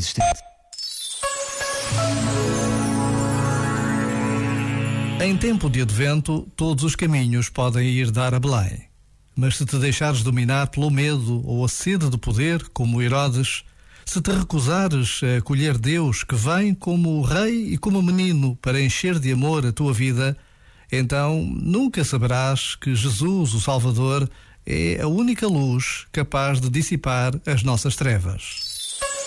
existente. Em tempo de advento, todos os caminhos podem ir dar a Belém. Mas se te deixares dominar pelo medo ou a sede de poder, como Herodes, se te recusares a acolher Deus que vem como rei e como menino para encher de amor a tua vida, então nunca saberás que Jesus, o Salvador, é a única luz capaz de dissipar as nossas trevas.